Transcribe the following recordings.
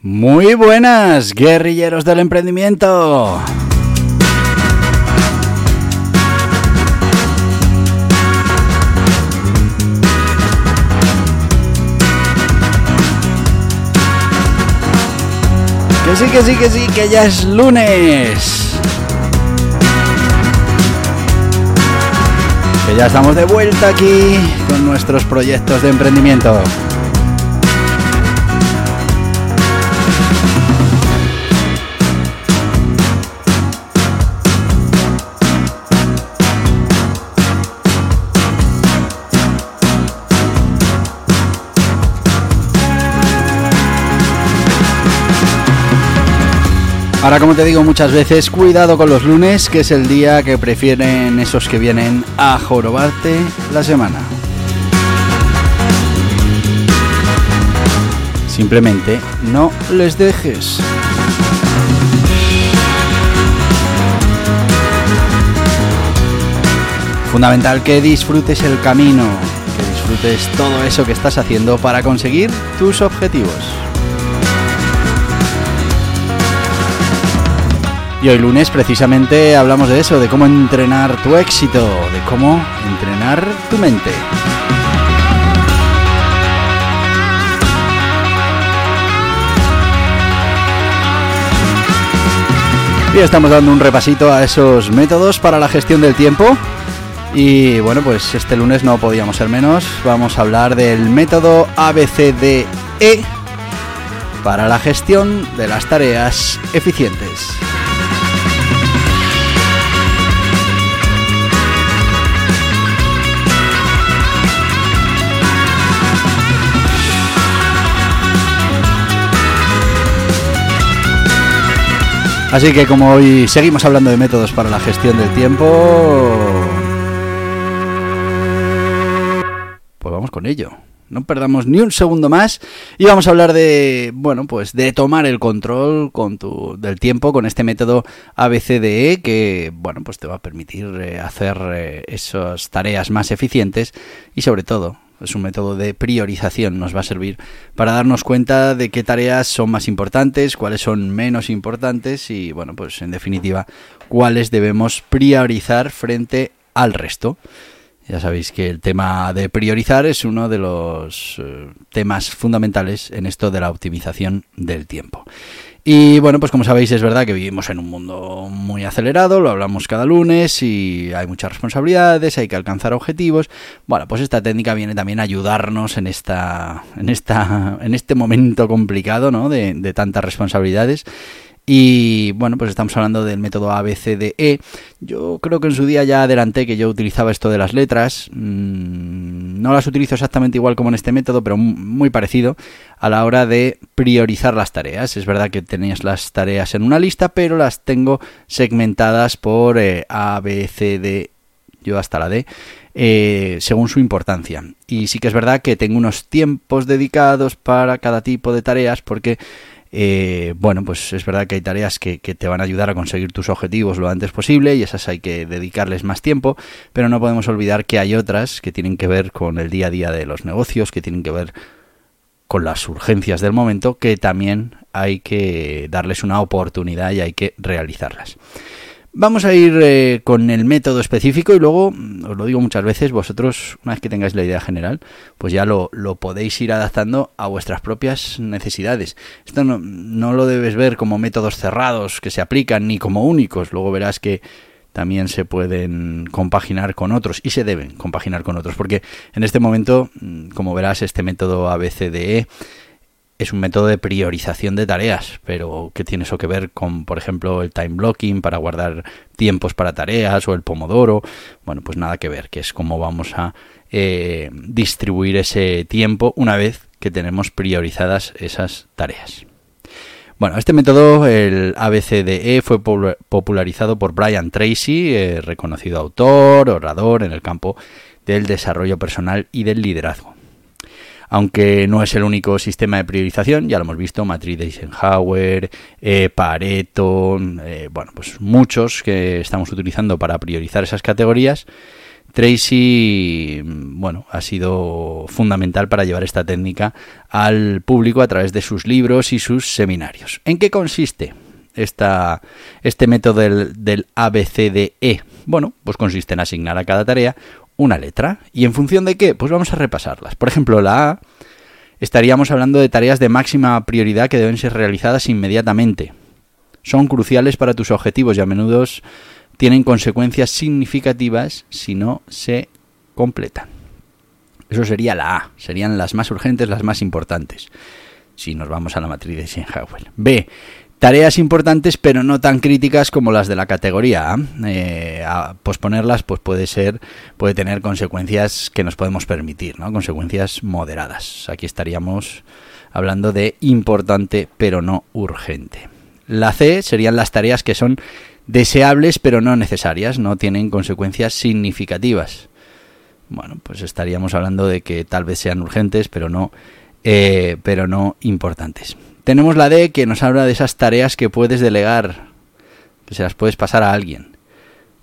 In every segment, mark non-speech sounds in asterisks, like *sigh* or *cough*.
Muy buenas, guerrilleros del emprendimiento. Que sí, que sí, que sí, que ya es lunes. Que ya estamos de vuelta aquí con nuestros proyectos de emprendimiento. Ahora, como te digo muchas veces, cuidado con los lunes, que es el día que prefieren esos que vienen a jorobarte la semana. Simplemente no les dejes. Fundamental que disfrutes el camino, que disfrutes todo eso que estás haciendo para conseguir tus objetivos. Y hoy lunes precisamente hablamos de eso, de cómo entrenar tu éxito, de cómo entrenar tu mente. Estamos dando un repasito a esos métodos para la gestión del tiempo. Y bueno, pues este lunes no podíamos ser menos. Vamos a hablar del método ABCDE para la gestión de las tareas eficientes. Así que como hoy seguimos hablando de métodos para la gestión del tiempo, pues vamos con ello. No perdamos ni un segundo más y vamos a hablar de, bueno, pues de tomar el control del tiempo con este método ABCDE que, bueno, pues te va a permitir eh, hacer eh, esas tareas más eficientes y sobre todo es un método de priorización, nos va a servir para darnos cuenta de qué tareas son más importantes, cuáles son menos importantes y, bueno, pues en definitiva, cuáles debemos priorizar frente al resto. Ya sabéis que el tema de priorizar es uno de los eh, temas fundamentales en esto de la optimización del tiempo. Y bueno, pues como sabéis es verdad que vivimos en un mundo muy acelerado, lo hablamos cada lunes y hay muchas responsabilidades, hay que alcanzar objetivos. Bueno, pues esta técnica viene también a ayudarnos en esta en esta en este momento complicado, ¿no? de, de tantas responsabilidades. Y bueno, pues estamos hablando del método ABCDE. Yo creo que en su día ya adelanté que yo utilizaba esto de las letras. Mm, no las utilizo exactamente igual como en este método, pero muy parecido a la hora de priorizar las tareas. Es verdad que tenías las tareas en una lista, pero las tengo segmentadas por eh, A, B, yo hasta la D. Eh, según su importancia. Y sí que es verdad que tengo unos tiempos dedicados para cada tipo de tareas porque eh, bueno, pues es verdad que hay tareas que, que, te van a ayudar a conseguir tus objetivos lo antes posible y esas hay que dedicarles más tiempo, pero no podemos olvidar que hay otras que tienen que ver con el día a día de los negocios, que tienen que ver con las urgencias del momento, que también hay que darles una oportunidad y hay que realizarlas. Vamos a ir eh, con el método específico y luego, os lo digo muchas veces, vosotros, una vez que tengáis la idea general, pues ya lo, lo podéis ir adaptando a vuestras propias necesidades. Esto no, no, lo debes ver como métodos cerrados que se aplican ni como únicos. Luego verás que también se pueden compaginar con otros y se deben compaginar con otros. Porque en este momento, como verás, este método ABCDE es un método de priorización de tareas, pero ¿qué tiene eso que ver con, por ejemplo, el time blocking para guardar tiempos para tareas o el pomodoro? Bueno, pues nada que ver, que es cómo vamos a eh, distribuir ese tiempo una vez que tenemos priorizadas esas tareas. Bueno, este método, el ABCDE, fue popularizado por Brian Tracy, eh, reconocido autor, orador en el campo del desarrollo personal y del liderazgo. Aunque no es el único sistema de priorización, ya lo hemos visto, matriz de Eisenhower, eh, Pareto, eh, bueno, pues muchos que estamos utilizando para priorizar esas categorías. Tracy, bueno, ha sido fundamental para llevar esta técnica al público a través de sus libros y sus seminarios. ¿En qué consiste esta, este método del, del ABCDE? Bueno, pues consiste en asignar a cada tarea una letra. ¿Y en función de qué? Pues vamos a repasarlas. Por ejemplo, la A estaríamos hablando de tareas de máxima prioridad que deben ser realizadas inmediatamente. Son cruciales para tus objetivos y a menudo tienen consecuencias significativas si no se completan. Eso sería la A, serían las más urgentes, las más importantes. Si nos vamos a la matriz de Eisenhower. B, tareas importantes pero no tan críticas como las de la categoría A. Eh, posponerlas pues puede ser, puede tener consecuencias que nos podemos permitir, ¿no? Consecuencias moderadas. Aquí estaríamos hablando de importante pero no urgente. La C serían las tareas que son deseables pero no necesarias, no tienen consecuencias significativas. Bueno, pues estaríamos hablando de que tal vez sean urgentes pero no, eh, pero no importantes. Tenemos la D que nos habla de esas tareas que puedes delegar, que se las puedes pasar a alguien.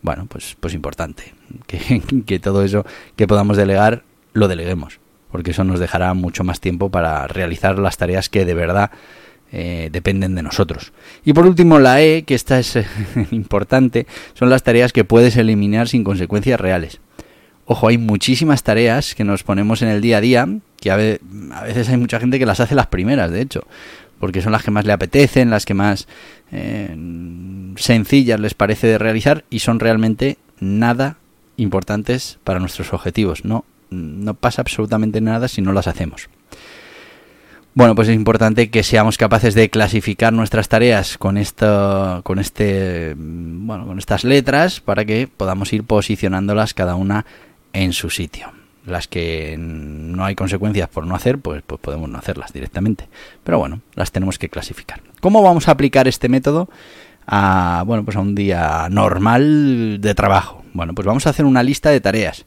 Bueno, pues, pues importante, *laughs* que, que todo eso que podamos delegar lo deleguemos, porque eso nos dejará mucho más tiempo para realizar las tareas que de verdad eh, dependen de nosotros. Y por último, la E, que esta es *laughs* importante, son las tareas que puedes eliminar sin consecuencias reales. Ojo, hay muchísimas tareas que nos ponemos en el día a día, que a, veces hay mucha gente que las hace las primeras, de hecho, porque son las que más le apetecen, las que más eh, sencillas les parece de realizar y son realmente nada importantes para nuestros objetivos. No, no pasa absolutamente nada si no las hacemos. Bueno, pues es importante que seamos capaces de clasificar nuestras tareas con esto, con este, bueno, con estas letras para que podamos ir posicionándolas cada una en su sitio. Las que no hay consecuencias por no hacer, pues, pues podemos no hacerlas directamente. Pero bueno, las tenemos que clasificar. ¿Cómo vamos a aplicar este método a, bueno, pues a un día normal de trabajo? Bueno, pues vamos a hacer una lista de tareas.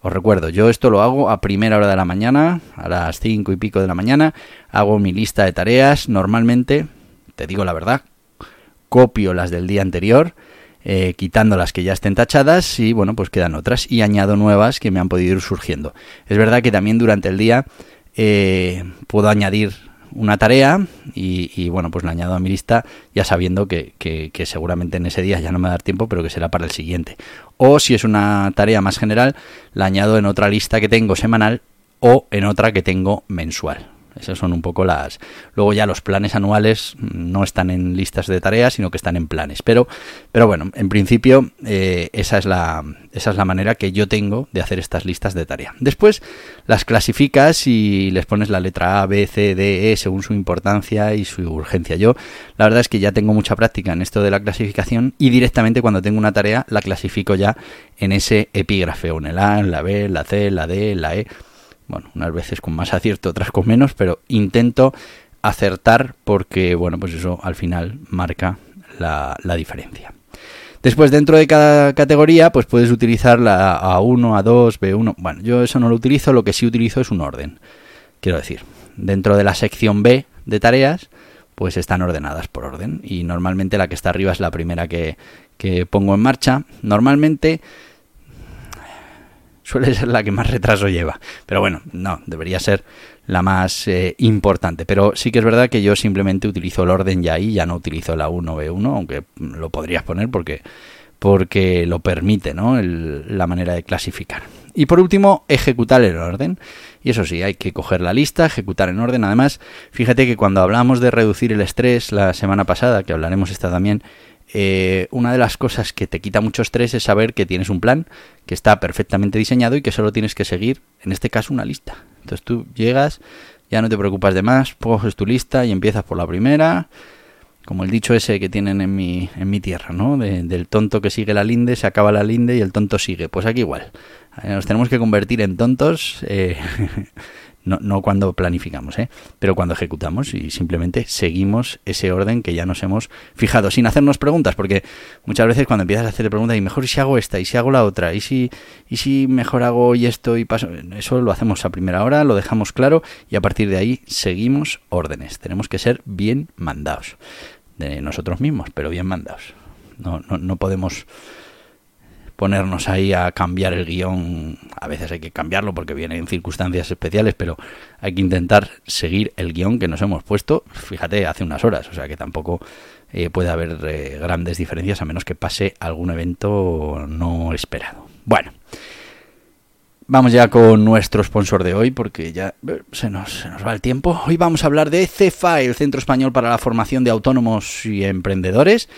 Os recuerdo, yo esto lo hago a primera hora de la mañana, a las cinco y pico de la mañana, hago mi lista de tareas, normalmente, te digo la verdad, copio las del día anterior, eh, quitando las que ya estén tachadas y bueno, pues quedan otras y añado nuevas que me han podido ir surgiendo. Es verdad que también durante el día eh, puedo añadir una tarea y, bueno, pues la añado a mi lista ya sabiendo que, que, seguramente en ese día ya no me va a dar tiempo, pero que será para el siguiente. O si es una tarea más general, la añado en otra lista que tengo semanal o en otra que tengo mensual. Esas son un poco las. Luego ya los planes anuales no están en listas de tareas, sino que están en planes. Pero, pero bueno, en principio eh, esa, es la, esa es la manera que yo tengo de hacer estas listas de tarea. Después las clasificas y les pones la letra A, B, C, D, E según su importancia y su urgencia. Yo la verdad es que ya tengo mucha práctica en esto de la clasificación y directamente cuando tengo una tarea la clasifico ya en ese epígrafe, o en el A, en la B, en la C, en la D, en la E bueno, unas veces con más acierto, otras con menos, pero intento acertar porque, bueno, pues eso al final marca la, diferencia. Después, dentro de cada categoría, pues puedes utilizar la A1, A2, B1. Bueno, yo eso no lo utilizo, lo que sí utilizo es un orden. Quiero decir, dentro de la sección B de tareas, pues están ordenadas por orden. Y normalmente la que está arriba es la primera que, que pongo en marcha. Normalmente suele ser la que más retraso lleva. Pero bueno, no, debería ser la más eh, importante. Pero sí que es verdad que yo simplemente utilizo el orden ya ahí, ya no utilizo la 1B1, aunque lo podrías poner porque, porque lo permite ¿no? la manera de clasificar. Y por último, ejecutar el orden. Y eso sí, hay que coger la lista, ejecutar en orden. Además, fíjate que cuando hablamos de reducir el estrés la semana pasada, que hablaremos esta también, eh, una de las cosas que te quita mucho estrés es saber que tienes un plan, que está perfectamente diseñado y que solo tienes que seguir, en este caso, una lista. Entonces tú llegas ya no te preocupas de más, coges tu lista y empiezas por la primera, como el dicho ese que tienen en mi, en mi tierra, ¿no? del tonto que sigue la linde, se acaba la linde y el tonto sigue. Pues aquí igual. Eh, nos tenemos que convertir en tontos eh, *laughs* No, no cuando planificamos, ¿eh? pero cuando ejecutamos y simplemente seguimos ese orden que ya nos hemos fijado, sin hacernos preguntas, porque muchas veces cuando empiezas a hacer preguntas, y mejor si hago esta, y si hago la otra, y si, y si mejor hago y esto y paso, eso lo hacemos a primera hora, lo dejamos claro y a partir de ahí seguimos órdenes. Tenemos que ser bien mandados de nosotros mismos, pero bien mandados. No, no, no podemos ponernos ahí a cambiar el guion. A veces hay que cambiarlo porque vienen circunstancias especiales, pero hay que intentar seguir el guion que nos hemos puesto, fíjate, hace unas horas. O sea que tampoco eh, puede haber eh, grandes diferencias a menos que pase algún evento no esperado. Bueno. Vamos ya con nuestro sponsor de hoy porque ya eh, se nos, se nos va el tiempo. Hoy vamos a hablar de CEFA, el Centro Español para la Formación de Autónomos y Emprendedores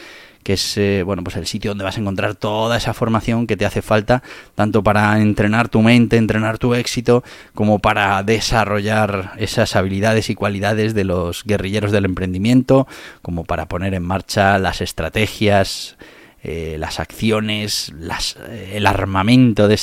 que es eh, bueno pues el sitio donde vas a encontrar toda esa formación que te hace falta tanto para entrenar tu mente, entrenar tu éxito, como para desarrollar esas habilidades y cualidades de los guerrilleros del emprendimiento, como para poner en marcha las estrategias, eh, las acciones, eh, el armamento de,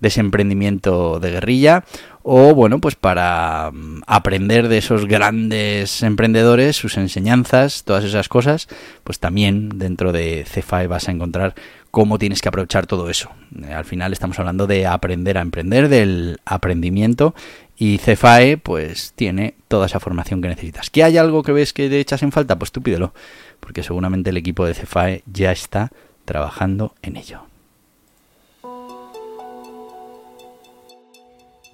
de ese emprendimiento de guerrilla o bueno, pues para mm, aprender de esos grandes emprendedores, sus enseñanzas, todas esas cosas, pues también dentro de CFAE vas a encontrar cómo tienes que aprovechar todo eso. Eh, al final estamos hablando de aprender a emprender, del aprendimiento y CFAE pues tiene toda esa formación que necesitas. ¿Que hay algo que ves que te echas en falta? Pues tú pídelo, porque seguramente el equipo de CFAE ya está trabajando en ello.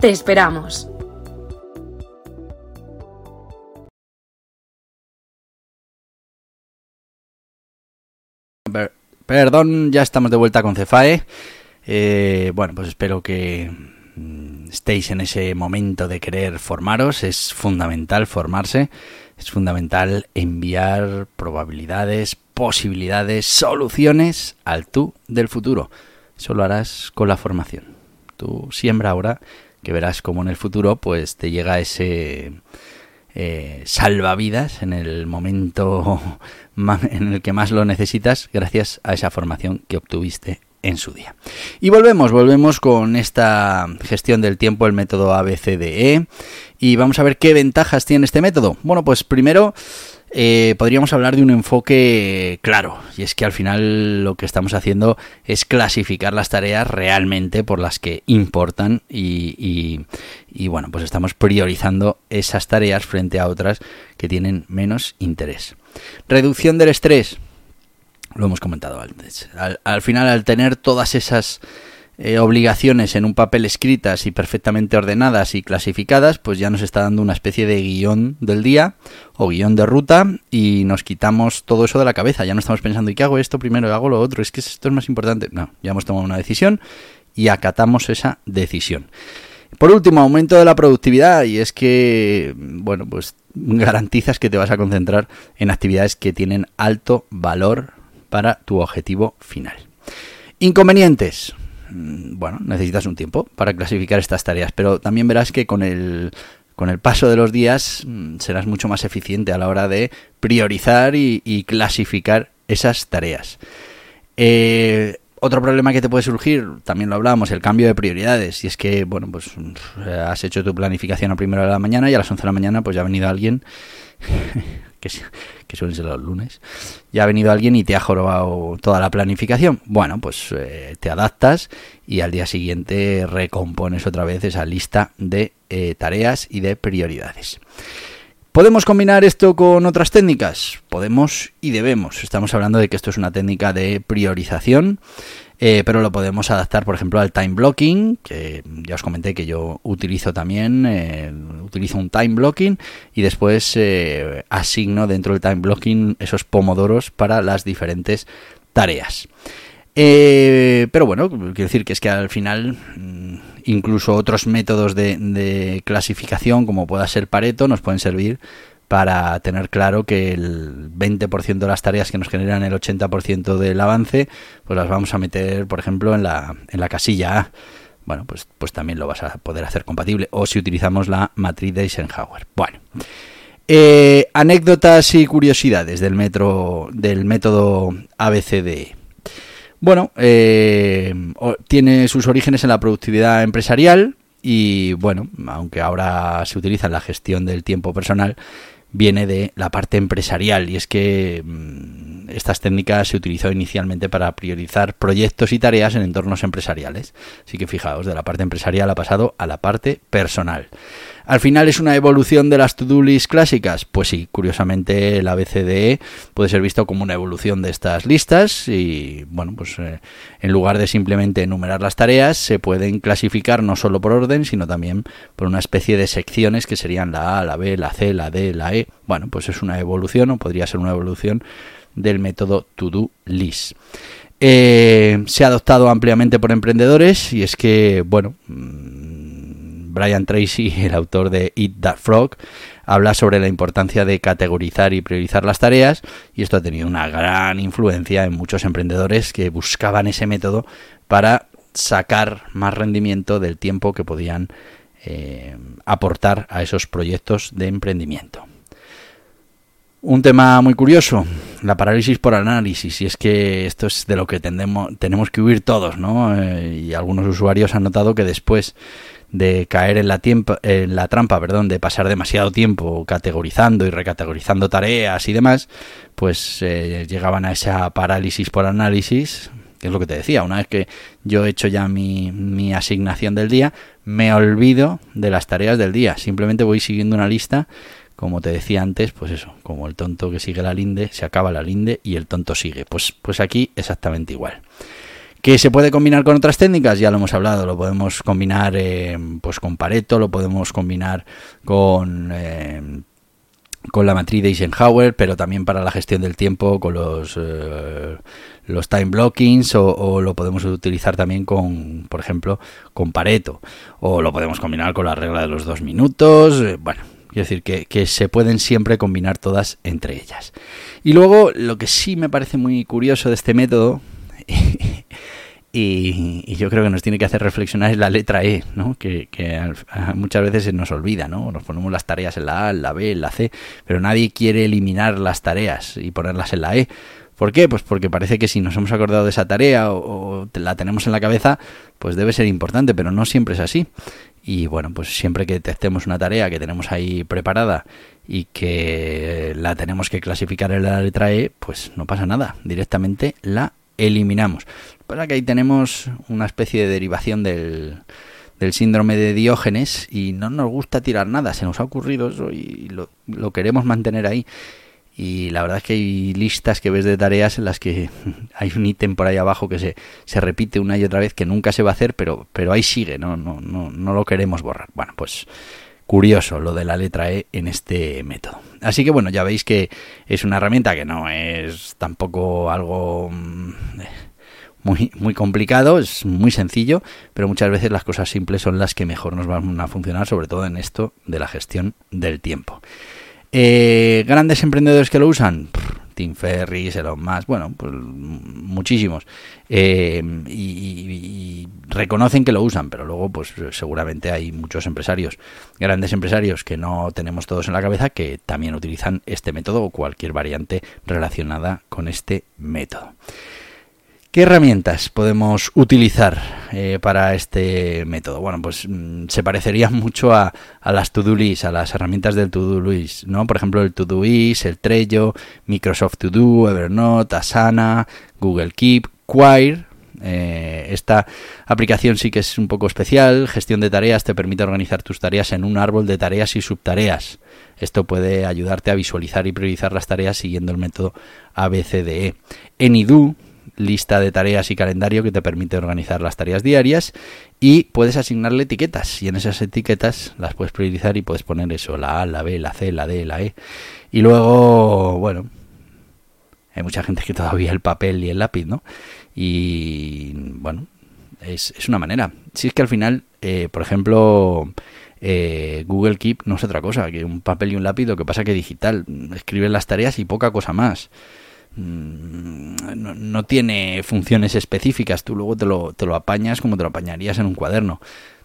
te esperamos. Perdón, ya estamos de vuelta con Cefae. Eh, bueno, pues espero que mm, estéis en ese momento de querer formaros. Es fundamental formarse. Es fundamental enviar probabilidades, posibilidades, soluciones al tú del futuro. Eso lo harás con la formación. Tú siembra ahora que verás como en el futuro pues te llega ese eh, salvavidas en el momento *laughs* en el que más lo necesitas gracias a esa formación que obtuviste en su día. Y volvemos, volvemos con esta gestión del tiempo, el método ABCDE, y vamos a ver qué ventajas tiene este método. Bueno, pues primero eh, podríamos hablar de un enfoque claro, y es que al final lo que estamos haciendo es clasificar las tareas realmente por las que importan y, y, bueno, pues estamos priorizando esas tareas frente a otras que tienen menos interés. Reducción del estrés, lo hemos comentado antes. al final, al tener todas esas eh, obligaciones en un papel escritas y perfectamente ordenadas y clasificadas, pues ya nos está dando una especie de guion del día o guion de ruta y nos quitamos todo eso de la cabeza. Ya no estamos pensando, ¿y qué hago esto primero? ¿Hago lo otro? Es que esto es más importante. No, ya hemos tomado una decisión y acatamos esa decisión. Por último, aumento de la productividad y es que, bueno, pues garantizas que te vas a concentrar en actividades que tienen alto valor para tu objetivo final. Inconvenientes. Mm, bueno, necesitas un tiempo para clasificar estas tareas, pero también verás que con el, con el paso de los días mm, serás mucho más eficiente a la hora de priorizar y, clasificar esas tareas. Eh, otro problema que te puede surgir, también lo hablábamos, el cambio de prioridades. Y es que, bueno, pues has hecho tu planificación a primera de la mañana y a las 11 de la mañana pues ya ha venido alguien *laughs* que, que suelen ser los lunes, ya ha venido alguien y te ha jorobado toda la planificación. Bueno, pues eh, te adaptas y al día siguiente recompones otra vez esa lista de eh, tareas y de prioridades. ¿Podemos combinar esto con otras técnicas? Podemos y debemos. Estamos hablando de que esto es una técnica de priorización eh, pero lo podemos adaptar, por ejemplo, al time blocking, que ya os comenté que yo utilizo también, eh, utilizo un time blocking y después eh, asigno dentro del time blocking esos pomodoros para las diferentes tareas. pero bueno, quiero decir que es que al final mm, incluso otros métodos de clasificación, como pueda ser Pareto, nos pueden servir para tener claro que el 20% de las tareas que nos generan el 80% del avance, pues las vamos a meter, por ejemplo, en la, en la casilla A. Bueno, pues, pues también lo vas a poder hacer compatible. O si utilizamos la matriz de Eisenhower. Bueno. Eh, anécdotas y curiosidades del, metro, del método ABCDE. Bueno, eh, tiene sus orígenes en la productividad empresarial y bueno, aunque ahora se utiliza en la gestión del tiempo personal, viene de la parte empresarial y es que mm, estas técnicas se utilizó inicialmente para priorizar proyectos y tareas en entornos empresariales. Así que fijaos, de la parte empresarial ha pasado a la parte personal. ¿Al final es una evolución de las to-do list clásicas? Pues sí, curiosamente la BCDE puede ser visto como una evolución de estas listas y, bueno, pues eh, en lugar de simplemente enumerar las tareas, se pueden clasificar no solo por orden, sino también por una especie de secciones que serían la A, la B, la C, la D, la E. Bueno, pues es una evolución o podría ser una evolución del método to-do list. Eh, se ha adoptado ampliamente por emprendedores y es que, bueno, Brian Tracy, *laughs* el autor de Eat That Frog, habla sobre la importancia de categorizar y priorizar las tareas y esto ha tenido una gran influencia en muchos emprendedores que buscaban ese método para sacar más rendimiento del tiempo que podían eh, aportar a esos proyectos de emprendimiento. Un tema muy curioso, la parálisis por análisis, y es que esto es de lo que tenemos que huir todos, ¿no? Eh, y algunos usuarios han notado que después de caer en la, en la trampa, perdón, de pasar demasiado tiempo categorizando y recategorizando tareas y demás, pues eh, llegaban a esa parálisis por análisis, que es lo que te decía, una vez que yo he hecho ya mi, mi asignación del día, me olvido de las tareas del día, simplemente voy siguiendo una lista como te decía antes, pues eso, como el tonto que sigue la linde, se acaba la linde y el tonto sigue. Pues, pues aquí exactamente igual. ¿Que se puede combinar con otras técnicas? Ya lo hemos hablado, lo podemos combinar eh, pues con Pareto, lo podemos combinar con, eh, con la matriz de Eisenhower, pero también para la gestión del tiempo con los, eh, los time blockings o, lo podemos utilizar también con, por ejemplo, con Pareto o lo podemos combinar con la regla de los dos minutos. bueno, quiero decir que, que se pueden siempre combinar todas entre ellas. Y luego lo que sí me parece muy curioso de este método *laughs* Y, yo creo que nos tiene que hacer reflexionar es la letra E, ¿no? que, muchas veces se nos olvida, ¿no? Nos ponemos las tareas en la A, en la B, en la C, pero nadie quiere eliminar las tareas y ponerlas en la E. ¿Por qué? Pues porque parece que si nos hemos acordado de esa tarea o, la tenemos en la cabeza, pues debe ser importante, pero no siempre es así. Y bueno, pues siempre que testemos una tarea que tenemos ahí preparada y que la tenemos que clasificar en la letra E, pues no pasa nada, directamente la eliminamos. Para que ahí tenemos una especie de derivación del, del síndrome de Diógenes y no nos gusta tirar nada, se nos ha ocurrido eso y lo, lo, queremos mantener ahí. Y la verdad es que hay listas que ves de tareas en las que *laughs* hay un ítem por ahí abajo que se, se repite una y otra vez que nunca se va a hacer, pero, pero ahí sigue, no, no, no, no lo queremos borrar. Bueno, pues curioso lo de la letra E en este método. Así que bueno, ya veis que es una herramienta que no es tampoco algo mm, muy, muy complicado, es muy sencillo, pero muchas veces las cosas simples son las que mejor nos van a funcionar, sobre todo en esto de la gestión del tiempo. Eh, grandes emprendedores que lo usan, Tim Ferris, Elon Musk, bueno, pues muchísimos. Eh, y, reconocen que lo usan, pero luego pues seguramente hay muchos empresarios, grandes empresarios que no tenemos todos en la cabeza que también utilizan este método o cualquier variante relacionada con este método. ¿Qué herramientas podemos utilizar eh, para este método? Bueno, pues mm, se parecería *laughs* mucho a, las To-Do a las herramientas del To-Do List, ¿no? Por ejemplo, el Todoist, el Trello, Microsoft To Do, Evernote, Asana, Google Keep, Quire. Eh, esta aplicación sí que es un poco especial. Gestión de tareas te permite organizar tus tareas en un árbol de tareas y subtareas. Esto puede ayudarte a visualizar y priorizar las tareas siguiendo el método ABCDE. Enidu lista de tareas y calendario que te permite organizar las tareas diarias y puedes asignarle etiquetas y en esas etiquetas las puedes priorizar y puedes poner eso, la A, la B, la C, la D, la E. Y luego, bueno, hay mucha gente que todavía el papel y el lápiz, ¿no? Y bueno, es, es una manera. Si es que al final, eh, por ejemplo, eh, Google Keep no es otra cosa que un papel y un lápiz, lo que pasa que digital, escribe las tareas y poca cosa más. Mm, no, tiene funciones específicas, tú luego te lo, te lo apañas como te lo apañarías en un cuaderno.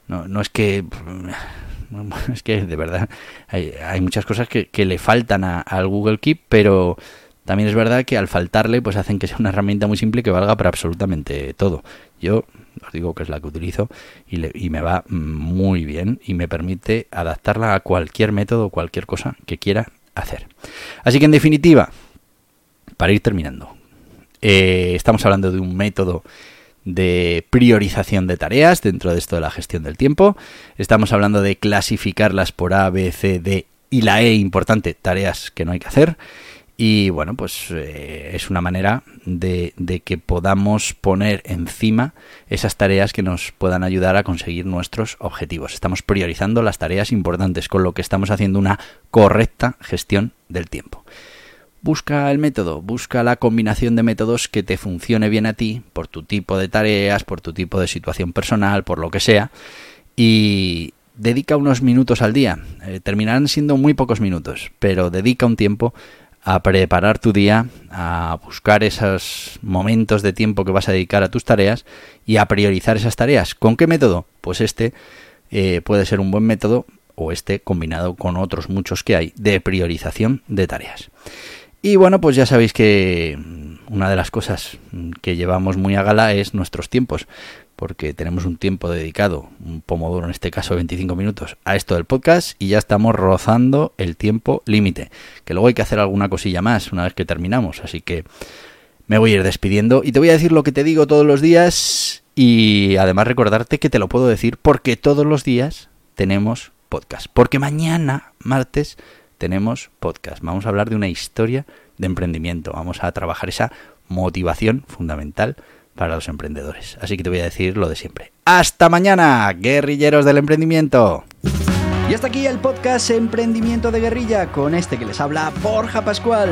No, no es que *laughs* es que de verdad hay, hay muchas cosas que, que le faltan al Google Keep, pero también es verdad que al faltarle, pues hacen que sea una herramienta muy simple que valga para absolutamente todo. Yo os digo que es la que utilizo y, me va muy bien y me permite adaptarla a cualquier método cualquier cosa que quiera hacer. Así que en definitiva, para ir terminando, eh, estamos hablando de un método de priorización de tareas dentro de esto de la gestión del tiempo. Estamos hablando de clasificarlas por A, B, C, D y la E importante, tareas que no hay que hacer. Y bueno, pues eh, es una manera de, de, que podamos poner encima esas tareas que nos puedan ayudar a conseguir nuestros objetivos. Estamos priorizando las tareas importantes, con lo que estamos haciendo una correcta gestión del tiempo. Busca el método, busca la combinación de métodos que te funcione bien a ti, por tu tipo de tareas, por tu tipo de situación personal, por lo que sea, y dedica unos minutos al día. Eh, terminarán siendo muy pocos minutos, pero dedica un tiempo a preparar tu día, a buscar esos momentos de tiempo que vas a dedicar a tus tareas y a priorizar esas tareas. ¿Con qué método? Pues este eh, puede ser un buen método o este combinado con otros muchos que hay de priorización de tareas. Y bueno, pues ya sabéis que una de las cosas que llevamos muy a gala es nuestros tiempos porque tenemos un tiempo dedicado, un pomodoro en este caso 25 minutos, a esto del podcast y ya estamos rozando el tiempo límite, que luego hay que hacer alguna cosilla más una vez que terminamos, así que me voy a ir despidiendo y te voy a decir lo que te digo todos los días y además recordarte que te lo puedo decir porque todos los días tenemos podcast, porque mañana, martes, tenemos podcast. Vamos a hablar de una historia de emprendimiento, vamos a trabajar esa motivación fundamental para los emprendedores. Así que te voy a decir lo de siempre. Hasta mañana, guerrilleros del emprendimiento. Y hasta aquí el podcast Emprendimiento de Guerrilla con este que les habla Borja Pascual.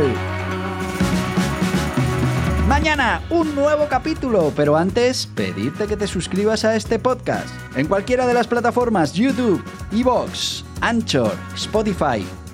Mañana un nuevo capítulo, pero antes pedirte que te suscribas a este podcast en cualquiera de las plataformas YouTube, Evox, Anchor, Spotify,